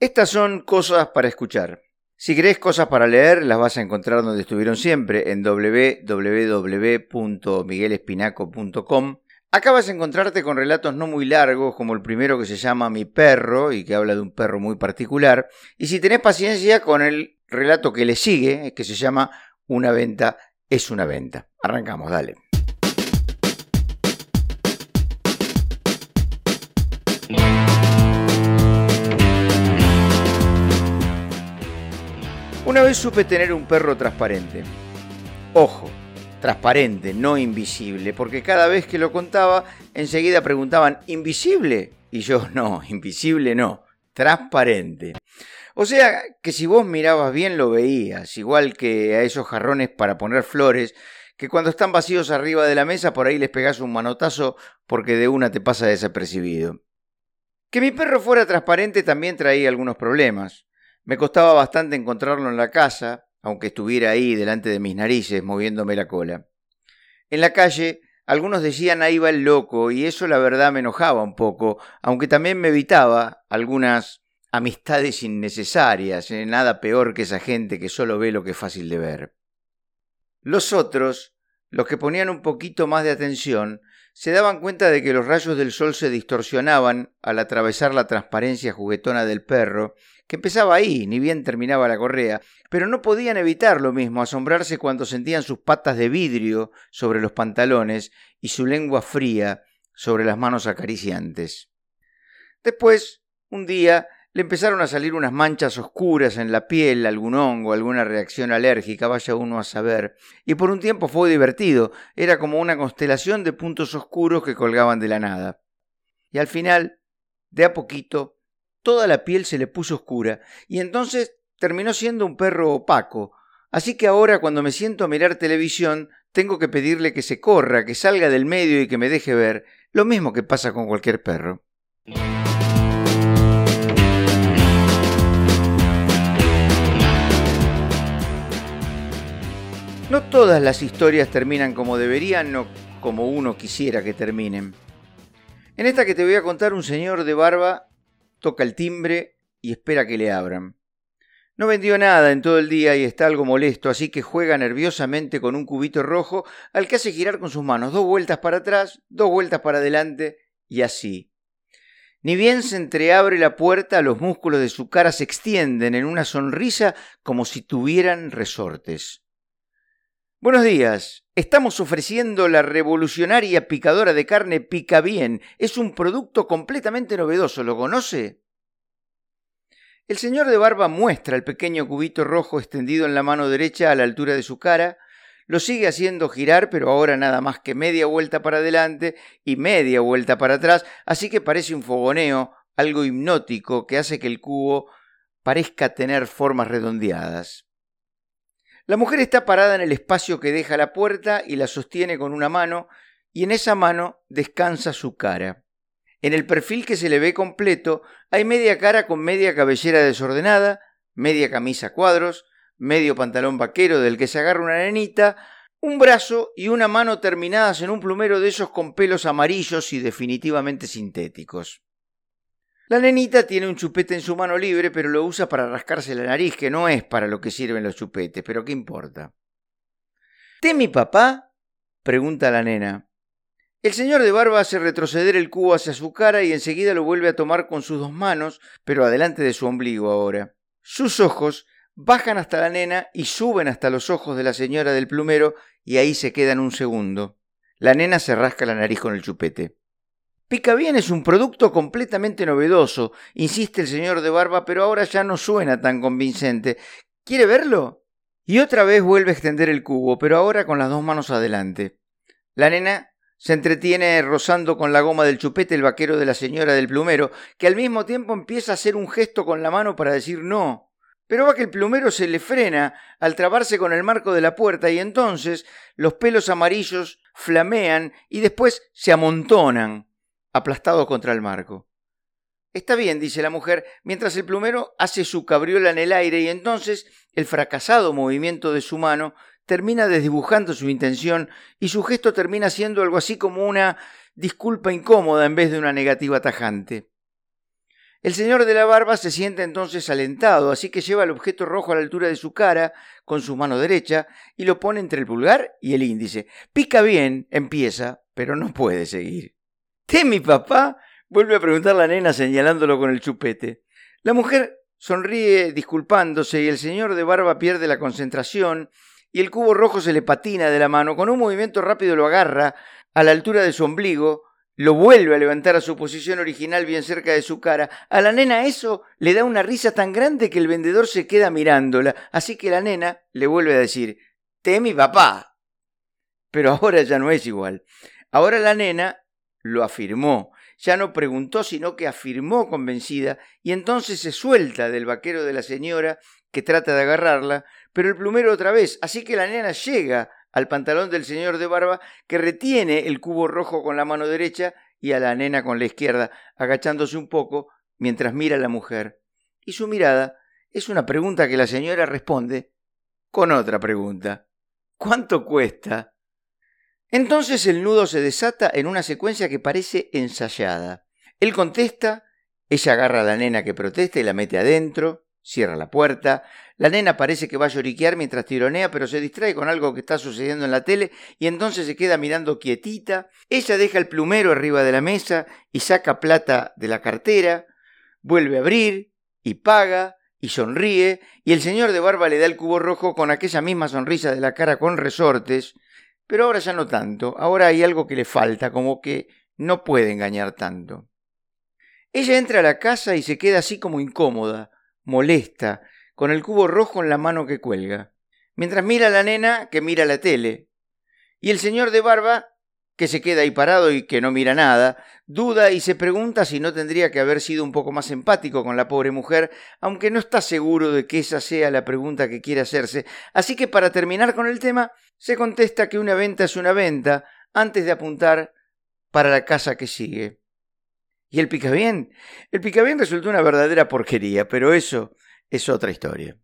Estas son cosas para escuchar. Si querés cosas para leer, las vas a encontrar donde estuvieron siempre, en www.miguelespinaco.com. Acá vas a encontrarte con relatos no muy largos, como el primero que se llama Mi perro y que habla de un perro muy particular. Y si tenés paciencia con el relato que le sigue, que se llama Una venta es una venta. Arrancamos, dale. Una vez supe tener un perro transparente. Ojo, transparente, no invisible, porque cada vez que lo contaba, enseguida preguntaban, ¿invisible? Y yo, no, invisible no, transparente. O sea que si vos mirabas bien lo veías, igual que a esos jarrones para poner flores, que cuando están vacíos arriba de la mesa por ahí les pegás un manotazo porque de una te pasa desapercibido. Que mi perro fuera transparente también traía algunos problemas. Me costaba bastante encontrarlo en la casa, aunque estuviera ahí delante de mis narices moviéndome la cola. En la calle, algunos decían ahí va el loco, y eso la verdad me enojaba un poco, aunque también me evitaba algunas amistades innecesarias, eh, nada peor que esa gente que solo ve lo que es fácil de ver. Los otros, los que ponían un poquito más de atención, se daban cuenta de que los rayos del sol se distorsionaban al atravesar la transparencia juguetona del perro que empezaba ahí, ni bien terminaba la correa, pero no podían evitar lo mismo, asombrarse cuando sentían sus patas de vidrio sobre los pantalones y su lengua fría sobre las manos acariciantes. Después, un día, le empezaron a salir unas manchas oscuras en la piel, algún hongo, alguna reacción alérgica, vaya uno a saber, y por un tiempo fue divertido, era como una constelación de puntos oscuros que colgaban de la nada. Y al final, de a poquito, toda la piel se le puso oscura, y entonces terminó siendo un perro opaco. Así que ahora cuando me siento a mirar televisión, tengo que pedirle que se corra, que salga del medio y que me deje ver, lo mismo que pasa con cualquier perro. No todas las historias terminan como deberían o como uno quisiera que terminen. En esta que te voy a contar, un señor de barba toca el timbre y espera que le abran. No vendió nada en todo el día y está algo molesto, así que juega nerviosamente con un cubito rojo al que hace girar con sus manos dos vueltas para atrás, dos vueltas para adelante y así. Ni bien se entreabre la puerta, los músculos de su cara se extienden en una sonrisa como si tuvieran resortes. Buenos días. Estamos ofreciendo la revolucionaria picadora de carne Pica Bien. Es un producto completamente novedoso. ¿Lo conoce? El señor de barba muestra el pequeño cubito rojo extendido en la mano derecha a la altura de su cara, lo sigue haciendo girar, pero ahora nada más que media vuelta para adelante y media vuelta para atrás, así que parece un fogoneo, algo hipnótico que hace que el cubo parezca tener formas redondeadas. La mujer está parada en el espacio que deja la puerta y la sostiene con una mano, y en esa mano descansa su cara. En el perfil que se le ve completo hay media cara con media cabellera desordenada, media camisa cuadros, medio pantalón vaquero del que se agarra una nenita, un brazo y una mano terminadas en un plumero de esos con pelos amarillos y definitivamente sintéticos. La nenita tiene un chupete en su mano libre, pero lo usa para rascarse la nariz, que no es para lo que sirven los chupetes, pero ¿qué importa? ¿Té mi papá? pregunta la nena. El señor de barba hace retroceder el cubo hacia su cara y enseguida lo vuelve a tomar con sus dos manos, pero adelante de su ombligo ahora. Sus ojos bajan hasta la nena y suben hasta los ojos de la señora del plumero y ahí se quedan un segundo. La nena se rasca la nariz con el chupete. Pica bien es un producto completamente novedoso, insiste el señor de barba, pero ahora ya no suena tan convincente. ¿Quiere verlo? Y otra vez vuelve a extender el cubo, pero ahora con las dos manos adelante. La nena se entretiene rozando con la goma del chupete el vaquero de la señora del plumero, que al mismo tiempo empieza a hacer un gesto con la mano para decir no. Pero va que el plumero se le frena al trabarse con el marco de la puerta y entonces los pelos amarillos flamean y después se amontonan aplastado contra el marco. Está bien, dice la mujer, mientras el plumero hace su cabriola en el aire y entonces el fracasado movimiento de su mano termina desdibujando su intención y su gesto termina siendo algo así como una disculpa incómoda en vez de una negativa tajante. El señor de la barba se siente entonces alentado, así que lleva el objeto rojo a la altura de su cara con su mano derecha y lo pone entre el pulgar y el índice. Pica bien, empieza, pero no puede seguir. ¿Te mi papá? vuelve a preguntar la nena señalándolo con el chupete. La mujer sonríe disculpándose y el señor de barba pierde la concentración y el cubo rojo se le patina de la mano. Con un movimiento rápido lo agarra a la altura de su ombligo lo vuelve a levantar a su posición original bien cerca de su cara. A la nena eso le da una risa tan grande que el vendedor se queda mirándola, así que la nena le vuelve a decir, Te mi papá. Pero ahora ya no es igual. Ahora la nena lo afirmó, ya no preguntó, sino que afirmó convencida, y entonces se suelta del vaquero de la señora, que trata de agarrarla, pero el plumero otra vez, así que la nena llega al pantalón del señor de barba, que retiene el cubo rojo con la mano derecha y a la nena con la izquierda, agachándose un poco mientras mira a la mujer. Y su mirada es una pregunta que la señora responde con otra pregunta. ¿Cuánto cuesta? Entonces el nudo se desata en una secuencia que parece ensayada. Él contesta, ella agarra a la nena que protesta y la mete adentro, cierra la puerta, la nena parece que va a lloriquear mientras tironea, pero se distrae con algo que está sucediendo en la tele y entonces se queda mirando quietita. Ella deja el plumero arriba de la mesa y saca plata de la cartera, vuelve a abrir y paga y sonríe, y el señor de barba le da el cubo rojo con aquella misma sonrisa de la cara con resortes, pero ahora ya no tanto, ahora hay algo que le falta, como que no puede engañar tanto. Ella entra a la casa y se queda así como incómoda, molesta, con el cubo rojo en la mano que cuelga, mientras mira a la nena que mira la tele, y el señor de barba, que se queda ahí parado y que no mira nada, duda y se pregunta si no tendría que haber sido un poco más empático con la pobre mujer, aunque no está seguro de que esa sea la pregunta que quiere hacerse. Así que para terminar con el tema, se contesta que una venta es una venta antes de apuntar para la casa que sigue. ¿Y el picabien? El picabien resultó una verdadera porquería, pero eso es otra historia.